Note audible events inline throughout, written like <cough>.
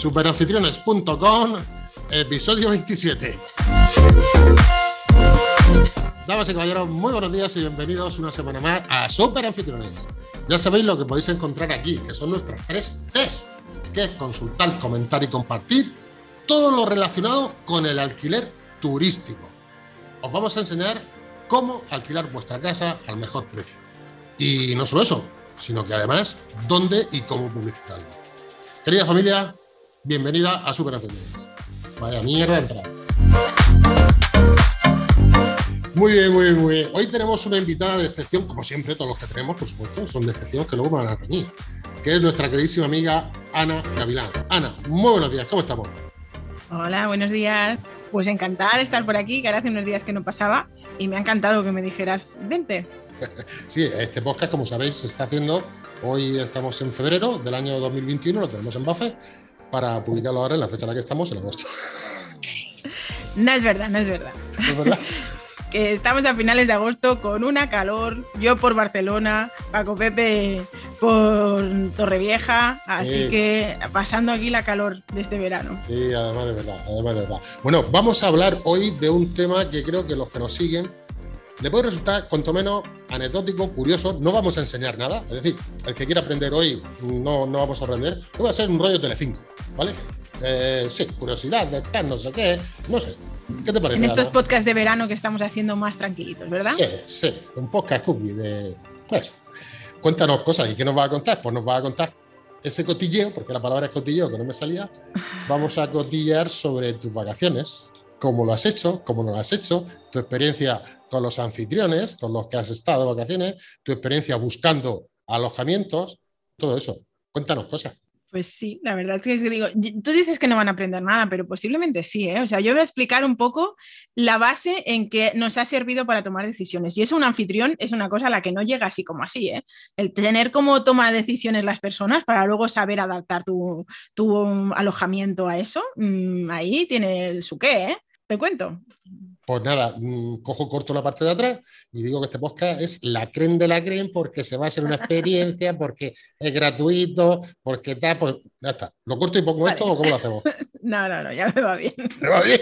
Superanfitriones.com, episodio 27. Damas y caballeros, muy buenos días y bienvenidos una semana más a Superanfitriones. Ya sabéis lo que podéis encontrar aquí, que son nuestras tres Cs, que consultar, comentar y compartir todo lo relacionado con el alquiler turístico. Os vamos a enseñar cómo alquilar vuestra casa al mejor precio. Y no solo eso, sino que además dónde y cómo publicitarlo. Querida familia, bienvenida a Super Vaya mierda de entrada. Muy bien, muy bien, muy bien. Hoy tenemos una invitada de excepción, como siempre, todos los que tenemos, por supuesto, son de excepción que luego van a reunir, que es nuestra queridísima amiga Ana Gavilán. Ana, muy buenos días, ¿cómo estamos? Hola, buenos días. Pues encantada de estar por aquí, que ahora hace unos días que no pasaba y me ha encantado que me dijeras, vente. <laughs> Sí, este podcast, como sabéis, se está haciendo. Hoy estamos en febrero del año 2021, lo tenemos en Buffet, para publicarlo ahora en la fecha en la que estamos, en agosto. No es verdad, no es verdad. ¿Es verdad? <laughs> que estamos a finales de agosto con una calor, yo por Barcelona, Paco Pepe por Torrevieja, así que pasando aquí la calor de este verano. Sí, además de verdad, además de verdad. Bueno, vamos a hablar hoy de un tema que creo que los que nos siguen le puede resultar cuanto menos anecdótico, curioso, no vamos a enseñar nada, es decir, el que quiera aprender hoy no, no vamos a aprender, hoy va a ser un rollo Telecinco, ¿vale? Eh, sí, curiosidad, de no sé qué, no sé, ¿Qué te parece? En estos podcasts de verano que estamos haciendo más tranquilitos, ¿verdad? Sí, sí, un podcast cookie de. Pues, cuéntanos cosas. ¿Y qué nos va a contar? Pues nos va a contar ese cotilleo, porque la palabra es cotilleo, que no me salía. Vamos a cotillear sobre tus vacaciones, cómo lo has hecho, cómo no lo has hecho, tu experiencia con los anfitriones, con los que has estado de vacaciones, tu experiencia buscando alojamientos, todo eso. Cuéntanos cosas. Pues sí, la verdad es que digo, tú dices que no van a aprender nada, pero posiblemente sí, ¿eh? O sea, yo voy a explicar un poco la base en que nos ha servido para tomar decisiones. Y eso un anfitrión es una cosa a la que no llega así como así, ¿eh? El tener como toma decisiones las personas para luego saber adaptar tu, alojamiento a eso, mm, ahí tiene su qué, ¿eh? Te cuento. Pues nada, mm, cojo corto la parte de atrás y digo que este podcast es la creen de la creen porque se va a hacer una experiencia, <laughs> porque es gratuito, porque tal, pues ya está. ¿Lo corto y pongo esto o cómo lo hacemos? <laughs> No, no, no, ya me va bien. ¿Me va bien?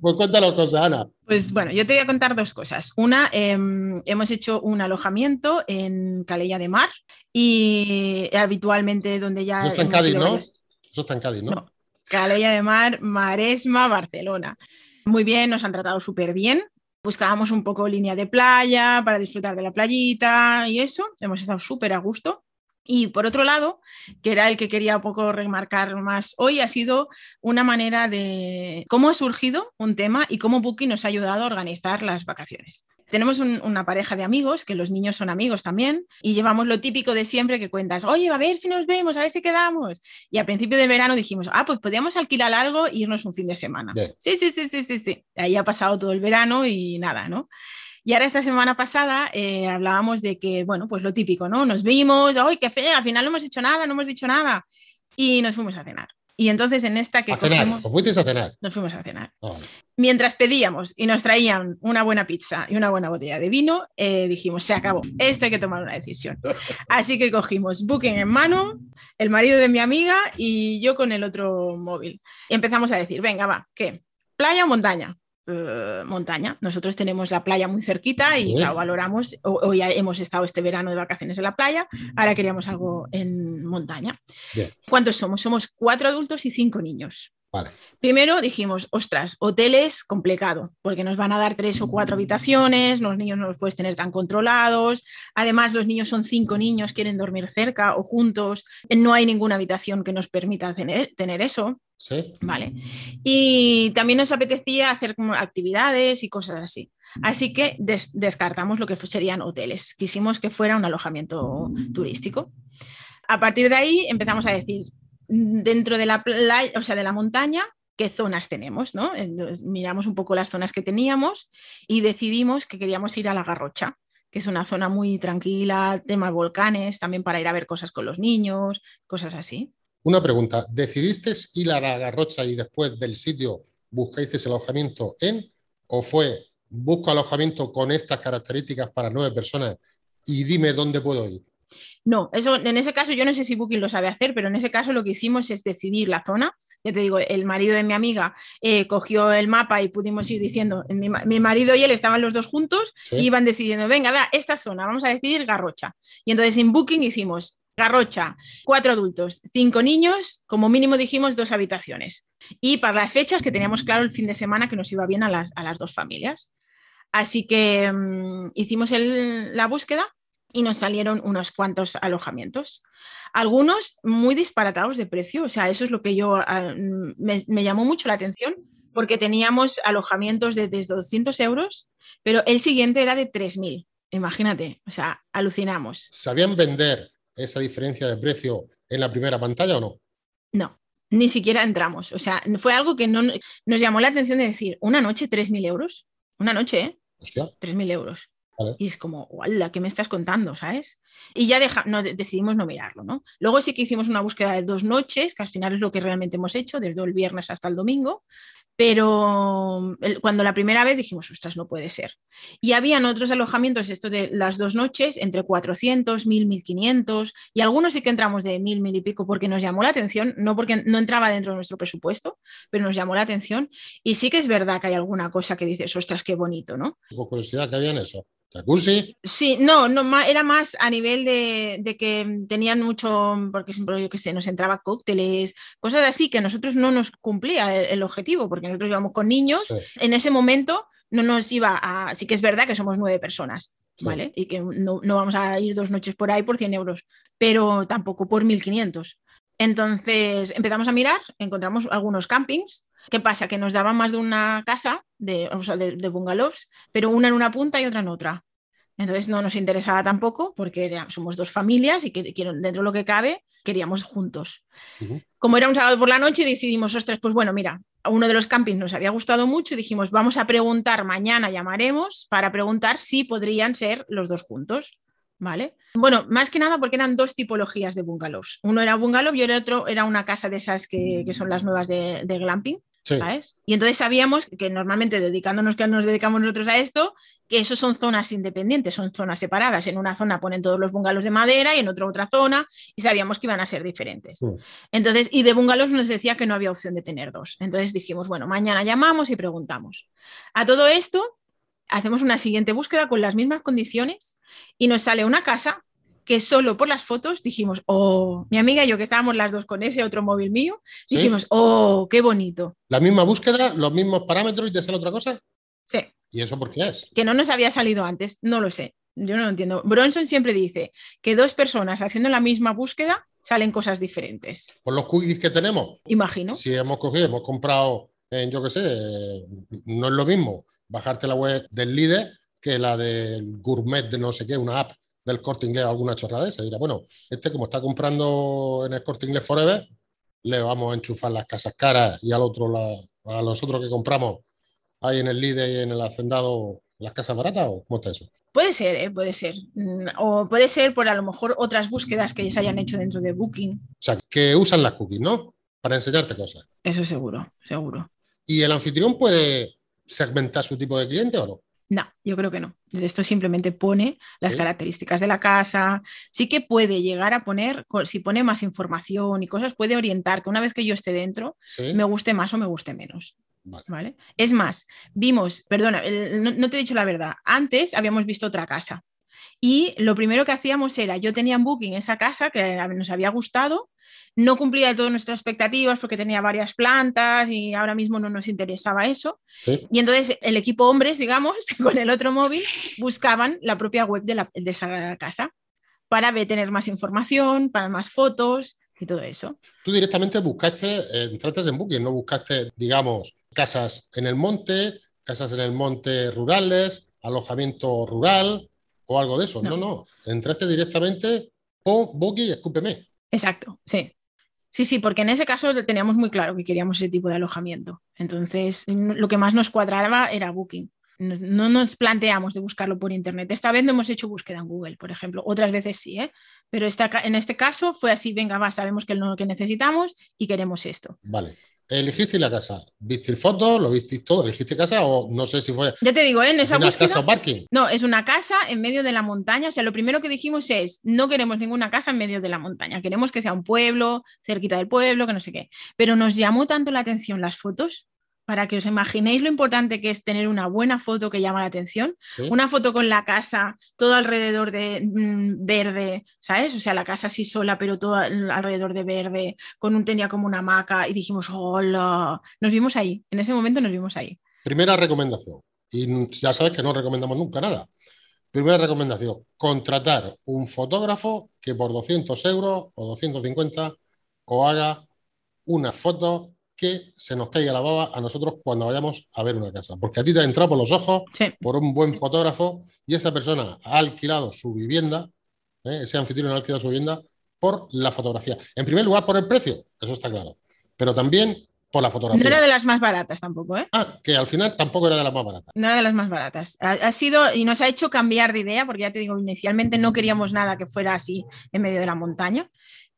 Pues cuéntanos cosas, Ana. Pues bueno, yo te voy a contar dos cosas. Una, em, hemos hecho un alojamiento en Calella de Mar y habitualmente donde ya... Eso está en Cádiz, ¿no? Eso está en Cádiz, ¿no? no. Calella de Mar, Maresma, Barcelona muy bien, nos han tratado súper bien. Buscábamos un poco línea de playa para disfrutar de la playita y eso. Hemos estado súper a gusto. Y por otro lado, que era el que quería un poco remarcar más hoy, ha sido una manera de cómo ha surgido un tema y cómo Booking nos ha ayudado a organizar las vacaciones. Tenemos una pareja de amigos, que los niños son amigos también, y llevamos lo típico de siempre que cuentas, oye, a ver si nos vemos, a ver si quedamos. Y al principio de verano dijimos, ah, pues podríamos alquilar algo e irnos un fin de semana. Sí, sí, sí, sí, sí, sí. Ahí ha pasado todo el verano y nada, ¿no? Y ahora esta semana pasada eh, hablábamos de que, bueno, pues lo típico, ¿no? Nos vimos, ¡ay, qué fe! Al final no hemos hecho nada, no hemos dicho nada. Y nos fuimos a cenar. Y entonces en esta que... ¿A cenar? ¿Os fuisteis a cenar? Nos fuimos a cenar. Ah, Mientras pedíamos y nos traían una buena pizza y una buena botella de vino, eh, dijimos, se acabó, esto hay que tomar una decisión. <laughs> Así que cogimos Booking en mano, el marido de mi amiga y yo con el otro móvil. Y empezamos a decir, venga, va, ¿qué? ¿Playa o montaña? Eh, montaña. Nosotros tenemos la playa muy cerquita y la valoramos. Hoy hemos estado este verano de vacaciones en la playa, ahora queríamos algo en montaña. ¿Cuántos somos? Somos cuatro adultos y cinco niños. Primero dijimos, ostras, hoteles complicado, porque nos van a dar tres o cuatro habitaciones, los niños no los puedes tener tan controlados, además los niños son cinco niños, quieren dormir cerca o juntos, no hay ninguna habitación que nos permita tener, tener eso. Vale. Y también nos apetecía hacer como actividades y cosas así. Así que descartamos lo que serían hoteles. Quisimos que fuera un alojamiento turístico. A partir de ahí empezamos a decir, dentro de la playa, o sea, de la montaña, qué zonas tenemos, ¿no? miramos un poco las zonas que teníamos y decidimos que queríamos ir a la Garrocha, que es una zona muy tranquila, tema volcanes, también para ir a ver cosas con los niños, cosas así. Una pregunta, ¿decidiste ir a la Garrocha y después del sitio buscáis alojamiento en o fue busco alojamiento con estas características para nueve personas y dime dónde puedo ir? No, eso en ese caso yo no sé si Booking lo sabe hacer, pero en ese caso lo que hicimos es decidir la zona. Ya te digo, el marido de mi amiga eh, cogió el mapa y pudimos ir diciendo, mi, marido y él estaban los dos juntos y iban decidiendo, venga, vea, esta zona, vamos a decidir Garrocha. Y entonces en Booking hicimos Garrocha, cuatro adultos, cinco niños, como mínimo dijimos dos habitaciones. Y para las fechas que teníamos claro el fin de semana que nos iba bien a las, a las dos familias. Así que mm, hicimos la búsqueda y nos salieron unos cuantos alojamientos. Algunos muy disparatados de precio, o sea, eso es lo que yo ah, mm, me, llamó mucho la atención porque teníamos alojamientos de desde 200 euros, pero el siguiente era de 3.000. Imagínate, o sea, alucinamos. ¿Sabían vender esa diferencia de precio en la primera pantalla o no? No, ni siquiera entramos. O sea, fue algo que no, nos llamó la atención de decir, una noche 3.000 euros. Una noche, ¿eh? Hostia. 3.000 euros. Y es como, ¡wala! ¿Qué me estás contando? ¿Sabes? Y ya no, decidimos no mirarlo, ¿no? Luego sí que hicimos una búsqueda de dos noches, que al final es lo que realmente hemos hecho, desde el viernes hasta el domingo, pero cuando la primera vez dijimos, ostras, no puede ser. Y habían otros alojamientos, esto de las dos noches, entre 400, 1000, 1500, y algunos sí que entramos de 1000, 1000 y pico, porque nos llamó la atención, no porque no entraba dentro de nuestro presupuesto, pero nos llamó la atención. Y sí que es verdad que hay alguna cosa que dices, ostras, qué bonito, ¿no? Por curiosidad, ¿qué había en eso? ¿Jacuzzi? Sí, no, no, era más a nivel de, que tenían mucho, porque siempre, yo que sé, nos entraba cócteles, cosas así que nosotros no nos cumplía el, objetivo, porque nosotros íbamos con niños, en ese momento no nos iba a, sí que es verdad que somos nueve personas, ¿vale? Y que no, vamos a ir dos noches por ahí por 100 euros, pero tampoco por 1500. Entonces empezamos a mirar, encontramos algunos campings ¿Qué pasa? Que nos daban más de una casa de, de, bungalows, pero una en una punta y otra en otra. Entonces no nos interesaba tampoco porque somos dos familias y que, dentro de lo que cabe queríamos juntos. Como era un sábado por la noche decidimos, ostras, pues bueno, mira, a uno de los campings nos había gustado mucho y dijimos, vamos a preguntar, mañana llamaremos para preguntar si podrían ser los dos juntos. ¿Vale? Bueno, más que nada porque eran dos tipologías de bungalows. Uno era bungalow y el otro era una casa de esas que, son las nuevas de glamping. Y entonces sabíamos que normalmente dedicándonos que nos dedicamos nosotros a esto, que eso son zonas independientes, son zonas separadas. En una zona ponen todos los bungalows de madera y en otra otra zona y sabíamos que iban a ser diferentes. Entonces, y de bungalows nos decía que no había opción de tener dos. Entonces dijimos, bueno, mañana llamamos y preguntamos. A todo esto, hacemos una siguiente búsqueda con las mismas condiciones y nos sale una casa que solo por las fotos dijimos, oh, mi amiga y yo que estábamos las dos con ese otro móvil mío, dijimos, oh, qué bonito. ¿La misma búsqueda, los mismos parámetros y te sale otra cosa? Sí. ¿Y eso por qué es? Que no nos había salido antes, no lo sé. Yo no lo entiendo. Bronson siempre dice que dos personas haciendo la misma búsqueda salen cosas diferentes. Por los cookies que tenemos. Imagino. Si hemos cogido, hemos comprado, en, yo qué sé, no es lo mismo bajarte la web del líder que la del gourmet de no sé qué, una app del corte inglés alguna chorrada esa. Dirá, bueno, este como está comprando en el corte inglés Forever, le vamos a enchufar las casas caras y al otro, a los otros que compramos ahí en el líder y en el hacendado las casas baratas o cómo está eso? Puede ser, ¿eh? puede ser. Mm, o puede ser por a lo mejor otras búsquedas que se hayan hecho dentro de Booking. O sea, que usan las cookies, ¿no? Para enseñarte cosas. Eso seguro, seguro. ¿Y el anfitrión puede segmentar su tipo de cliente o no? No, yo creo que no. Esto simplemente pone las características de la casa. Sí que puede llegar a poner, si pone más información y cosas, puede orientar que una vez que yo esté dentro, me guste más o me guste menos. Vale. Es más, vimos, perdona, no, te he dicho la verdad, antes habíamos visto otra casa y lo primero que hacíamos era, yo tenía en booking esa casa que nos había gustado no cumplía de todas nuestras expectativas porque tenía varias plantas y ahora mismo no nos interesaba eso. Y entonces el equipo hombres, digamos, <laughs> con el otro móvil, buscaban la propia web de, la, de esa casa para tener más información, para más fotos y todo eso. Tú directamente buscaste, entraste en Booking, no buscaste, digamos, casas en el monte, casas en el monte rurales, alojamiento rural o algo de eso. No, no, entraste directamente, pon Booking y escúpeme. Exacto, sí. Sí, sí, porque en ese caso teníamos muy claro que queríamos ese tipo de alojamiento. Entonces, lo que más nos cuadraba era Booking. No nos planteamos de buscarlo por internet. Esta vez no hemos hecho búsqueda en Google, por ejemplo. Otras veces sí, ¿eh? pero en este caso fue así, venga, va, sabemos que es lo que necesitamos y queremos esto. Vale. Elegiste la casa, viste fotos, lo viste todo, elegiste casa o no sé si fue Ya te digo, ¿eh? en esa una búsqueda. casa o parking. No, es una casa en medio de la montaña. O sea, lo primero que dijimos es, no queremos ninguna casa en medio de la montaña. Queremos que sea un pueblo, cerquita del pueblo, que no sé qué. Pero nos llamó tanto la atención las fotos, para que os imaginéis lo importante que es tener una buena foto que llama la atención. ¿sí? Una foto con la casa, todo alrededor de mm, verde, ¿sabes? O sea, la casa así sola, pero todo al- alrededor de verde, con un tenía como una hamaca y dijimos, hola. Nos vimos ahí, en ese momento nos vimos ahí. Primera recomendación, y ya sabes que no recomendamos nunca nada. Primera recomendación, contratar un fotógrafo que por 200 euros o 250 os haga una foto que se nos caiga la baba a nosotros cuando vayamos a ver una casa. Porque a ti te ha entrado por los ojos Sí. por un buen fotógrafo y esa persona ha alquilado su vivienda, ¿eh? ese anfitrión ha alquilado su vivienda por la fotografía. En primer lugar, por el precio, eso está claro, pero también por la No fotografía. era de las más baratas tampoco, ¿eh? Ah, que al final tampoco era de las más baratas. No era de las más baratas. Ha, ha sido y nos ha hecho cambiar de idea, porque ya te digo, inicialmente no queríamos nada que fuera así en medio de la montaña,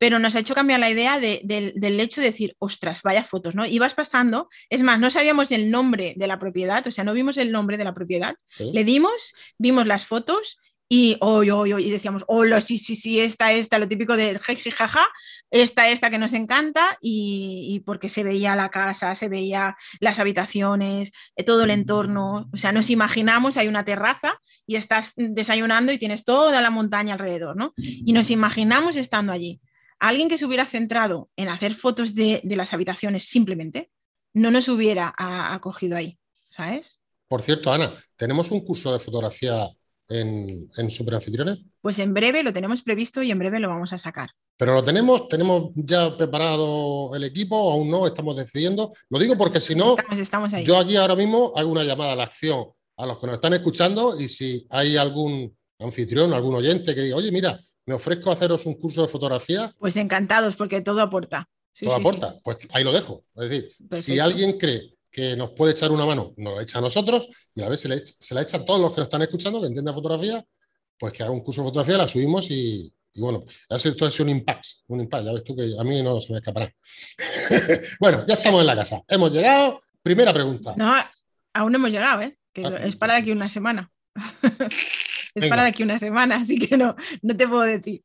pero nos ha hecho cambiar la idea de- del- del hecho de decir, ostras, vaya fotos, ¿no? Ibas pasando, es más, no sabíamos el nombre de la propiedad, o sea, no vimos el nombre de la propiedad, ¿sí? le dimos, vimos las fotos y, hoy, hoy, y decíamos, hola, sí, sí, sí, esta, esta, lo típico de jeje, jaja, esta, esta que nos encanta, y, y porque se veía la casa, se veía las habitaciones, eh, todo el entorno, o sea, nos imaginamos, hay una terraza y estás desayunando y tienes toda la montaña alrededor, ¿no? Y nos imaginamos estando allí. Alguien que se hubiera centrado en hacer fotos de, de las habitaciones simplemente, no nos hubiera acogido ahí, ¿sabes? Por cierto, Ana, tenemos un curso de fotografía en, en Superanfitriones, Pues en breve lo tenemos previsto y en breve lo vamos a sacar. pero lo tenemos, tenemos ya preparado el equipo, aún no, estamos decidiendo. Lo digo porque si no, Estamos, estamos ahí. yo aquí ahora mismo hago una llamada a la acción a los que nos están escuchando y si hay algún anfitrión, algún oyente que diga, oye, mira, me ofrezco a haceros un curso de fotografía, Pues encantados porque todo aporta. Sí, todo sí, aporta. Pues ahí lo dejo. Es decir, si alguien cree que nos puede echar una mano, nos la echa a nosotros y a la vez se, le echa- se la echa a todos los que nos están escuchando, que entiendan fotografía, pues que haga un curso de fotografía, la subimos y, y bueno, esto es un impact, un impact, ya ves tú que a mí no se me escapará. <laughs> bueno, ya estamos en la casa, hemos llegado. Primera pregunta. No, aún no hemos llegado, ¿eh? Que Ah. es para aquí una semana. <laughs> es Venga. para de aquí una semana, <laughs> así que no, no te puedo decir.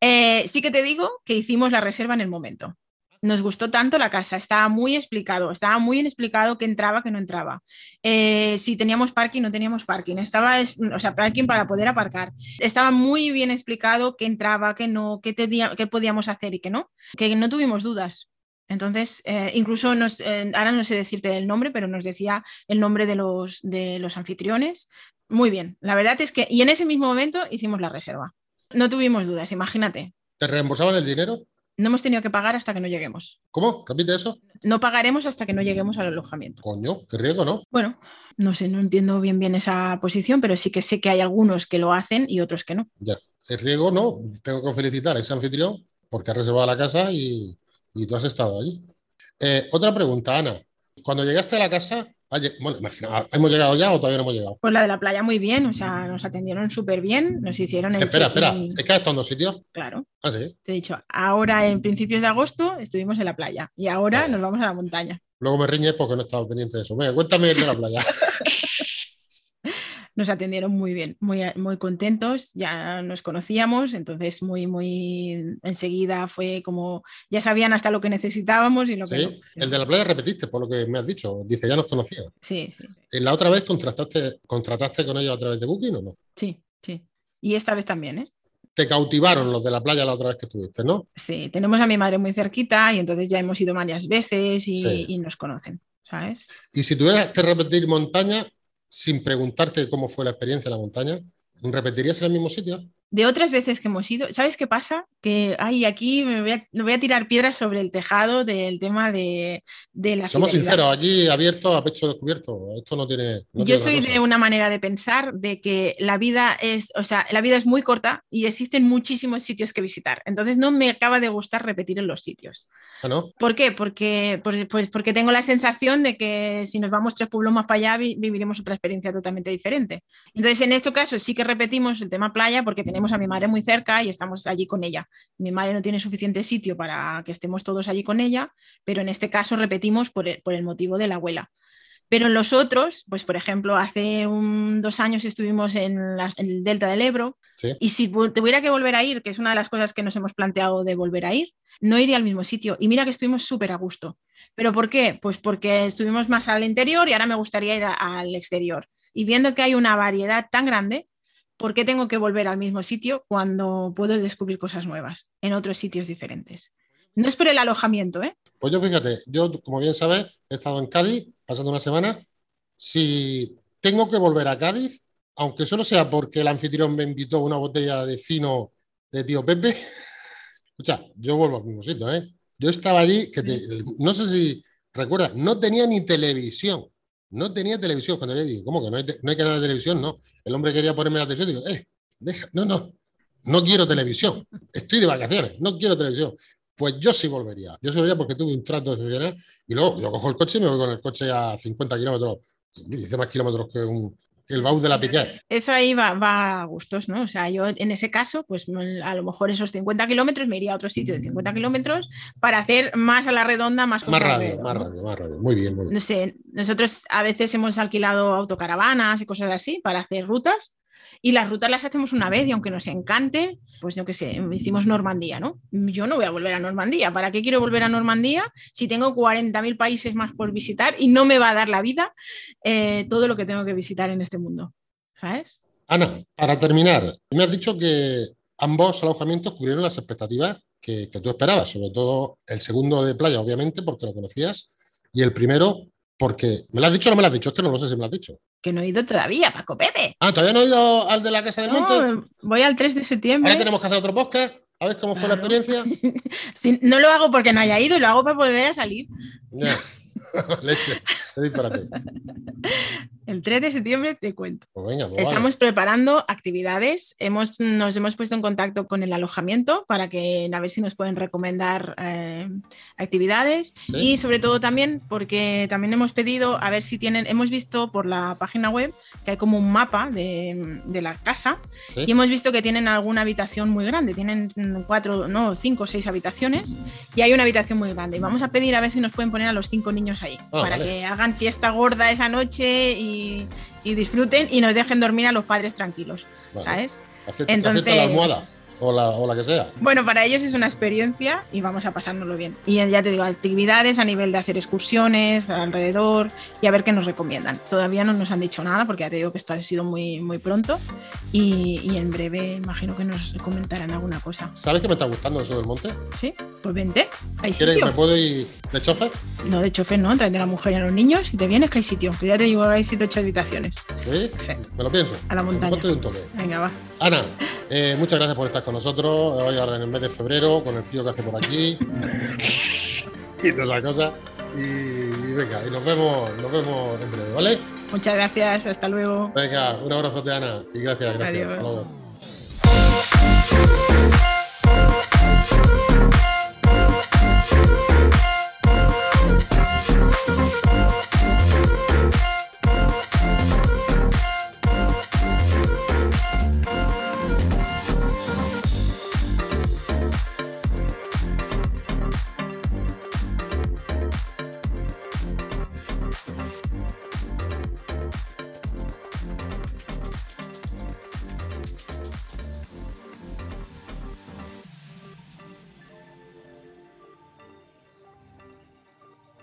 Eh, sí que te digo que hicimos la reserva en el momento. Nos gustó tanto la casa, estaba muy explicado, estaba muy bien explicado que entraba, que no entraba. Eh, si teníamos parking, no teníamos parking. Estaba, es- o sea, parking para poder aparcar. Estaba muy bien explicado que entraba, que no, tenía, que podíamos hacer y que no. Que no tuvimos dudas. Entonces, eh, incluso nos, eh, ahora no sé decirte el nombre, pero nos decía el nombre de los, de los anfitriones. Muy bien, la verdad es que, y en ese mismo momento hicimos la reserva. No tuvimos dudas, imagínate. ¿Te reembolsaban el dinero? No hemos tenido que pagar hasta que no lleguemos. ¿Cómo? ¿Repite eso? No pagaremos hasta que no lleguemos al alojamiento. Coño, qué riesgo, ¿no? Bueno, no sé, no entiendo bien bien esa posición, pero sí que sé que hay algunos que lo hacen y otros que no. Ya. El riesgo, no. Tengo que felicitar a ese anfitrión porque ha reservado la casa y, y tú has estado allí. Eh, otra pregunta, Ana. Cuando llegaste a la casa, lle- bueno, imagina, ¿hemos llegado ya o todavía no hemos llegado? Pues la de la playa muy bien, o sea, nos atendieron súper bien, nos hicieron el Espera, espera, es que has estado en dos sitios. Claro, Ah, sí. te he dicho, ahora en principios de agosto estuvimos en la playa y ahora Vale. nos vamos a la montaña. Luego me riñes porque no estaba pendiente de eso. Venga, cuéntame el de la playa. <laughs> Nos atendieron muy bien, muy, muy contentos, ya nos conocíamos, entonces muy, muy enseguida fue como, ya sabían hasta lo que necesitábamos y lo que no. El de la playa repetiste, por lo que me has dicho. Dice, ya nos conocía. Sí, sí, ¿En la otra vez contrataste, contrataste con ellos a través de Booking o no? sí, sí. Y esta vez también, ¿eh? Te cautivaron los de la playa la otra vez que estuviste, ¿no? Sí, tenemos a mi madre muy cerquita y entonces ya hemos ido varias veces y, Sí. y nos conocen, ¿sabes? Y si tuvieras que repetir montaña, sin preguntarte cómo fue la experiencia en la montaña, ¿repetirías en el mismo sitio? De otras veces que hemos ido, ¿sabes qué pasa? Que ay, aquí me voy, a, me voy a tirar piedras sobre el tejado del tema de, de la Somos fidelidad. sinceros, allí abierto a pecho descubierto. Esto no tiene. no Yo tiene soy de una manera de pensar de que la vida es, o sea, la vida es muy corta y existen muchísimos sitios que visitar. Entonces no me acaba de gustar repetir en los sitios. Ah, ¿no? ¿Por qué? Porque, pues, pues porque tengo la sensación de que si nos vamos tres pueblos más para allá vi- viviremos otra experiencia totalmente diferente. Entonces en este caso sí que repetimos el tema playa porque tenemos tenemos a mi madre muy cerca y estamos allí con ella. Mi madre no tiene suficiente sitio para que estemos todos allí con ella, pero en este caso repetimos por el, motivo de la abuela. Pero en los otros, pues por ejemplo, hace dos años estuvimos en, el Delta del Ebro y si tuviera que volver a ir, que es una de las cosas que nos hemos planteado de volver a ir, no iría al mismo sitio. Y mira que estuvimos súper a gusto. ¿Pero por qué? Pues porque estuvimos más al interior y ahora me gustaría ir al exterior. Y viendo que hay una variedad tan grande, ¿por qué tengo que volver al mismo sitio cuando puedo descubrir cosas nuevas en otros sitios diferentes? No es por el alojamiento, ¿eh? Pues yo fíjate, yo como bien sabes, he estado en Cádiz pasando una semana. Si tengo que volver a Cádiz, aunque solo sea porque el anfitrión me invitó una botella de fino de tío Pepe, <laughs> escucha, yo vuelvo al mismo sitio, ¿eh? Yo estaba allí, que no sé si recuerdas, no tenía ni televisión. No tenía televisión. Cuando yo dije, ¿cómo que no hay, no hay canal de televisión? No. El hombre quería ponerme la televisión y digo, eh, deja, no, no, no quiero televisión. Estoy de vacaciones, no quiero televisión. Pues yo sí volvería. Yo sí volvería porque tuve un trato excepcional y luego yo cojo el coche y me voy con el coche a 50 kilómetros. Hice más kilómetros que un, el baúl de la piquet. Eso ahí va, a gustos, ¿no? O sea, yo en ese caso, pues a lo mejor esos 50 kilómetros me iría a otro sitio de 50 kilómetros para hacer más a la redonda, más Más radio, más radio, más radio. Muy bien, muy bien. No sé, nosotros a veces hemos alquilado autocaravanas y cosas así para hacer rutas y las rutas las hacemos una vez y aunque nos encante, pues yo qué sé, hicimos Normandía, ¿no? Yo no voy a volver a Normandía. ¿Para qué quiero volver a Normandía si tengo 40.000 países más por visitar y no me va a dar la vida eh, todo lo que tengo que visitar en este mundo? ¿Sabes? Ana, para terminar, me has dicho que ambos alojamientos cubrieron las expectativas que, que tú esperabas, sobre todo el segundo de playa, obviamente, porque lo conocías, y el primero porque, ¿me lo has dicho o no me lo has dicho? Es que no lo sé si me lo has dicho. Que no he ido todavía, Paco Pepe. Ah, ¿todavía no he ido al de la Casa del Monte? Voy al 3 de septiembre. Ahora tenemos que hacer otro podcast. A ver cómo fue la experiencia. <laughs> no lo hago porque no haya ido, lo hago para volver a salir. <laughs> <laughs> Leche, disparate. El 3 de septiembre te cuento. Pues pues Estamos preparando actividades. Hemos, nos hemos puesto en contacto con el alojamiento para que a ver si nos pueden recomendar eh, actividades. Y sobre todo también porque también hemos pedido a ver si tienen, hemos visto por la página web que hay como un mapa de, la casa y hemos visto que tienen alguna habitación muy grande. Tienen cuatro, no, cinco o seis habitaciones y hay una habitación muy grande. Y vamos a pedir a ver si nos pueden poner a los cinco niños ahí ah, para que hagan fiesta gorda esa noche y y, disfruten y nos dejen dormir a los padres tranquilos, ¿sabes? Entonces, la almohada o la, que sea. Bueno, para ellos es una experiencia y vamos a pasárnoslo bien. Y ya te digo, actividades a nivel de hacer excursiones alrededor y a ver qué nos recomiendan. Todavía no nos han dicho nada porque ya te digo que esto ha sido muy, muy pronto y, en breve imagino que nos comentarán alguna cosa. ¿Sabes que me está gustando eso del monte? Sí, pues vente. Hay sitio. ¿Me puedo ir de chofer? No, de chofer no, trae a la mujer y a los niños y te vienes que hay sitio. Que ya te digo, hay siete ocho habitaciones. ¿Sí? Sí. Me lo pienso. A la montaña. De un toque. Venga, va. Ana, eh, muchas gracias por estar con nosotros. Hoy ahora en el mes de febrero, con el frío que hace por aquí. <laughs> y toda la cosa. Y, venga, y nos vemos, nos vemos en breve, ¿vale? Muchas gracias, hasta luego. Venga, un abrazo, Ana. Y gracias, gracias. Adiós.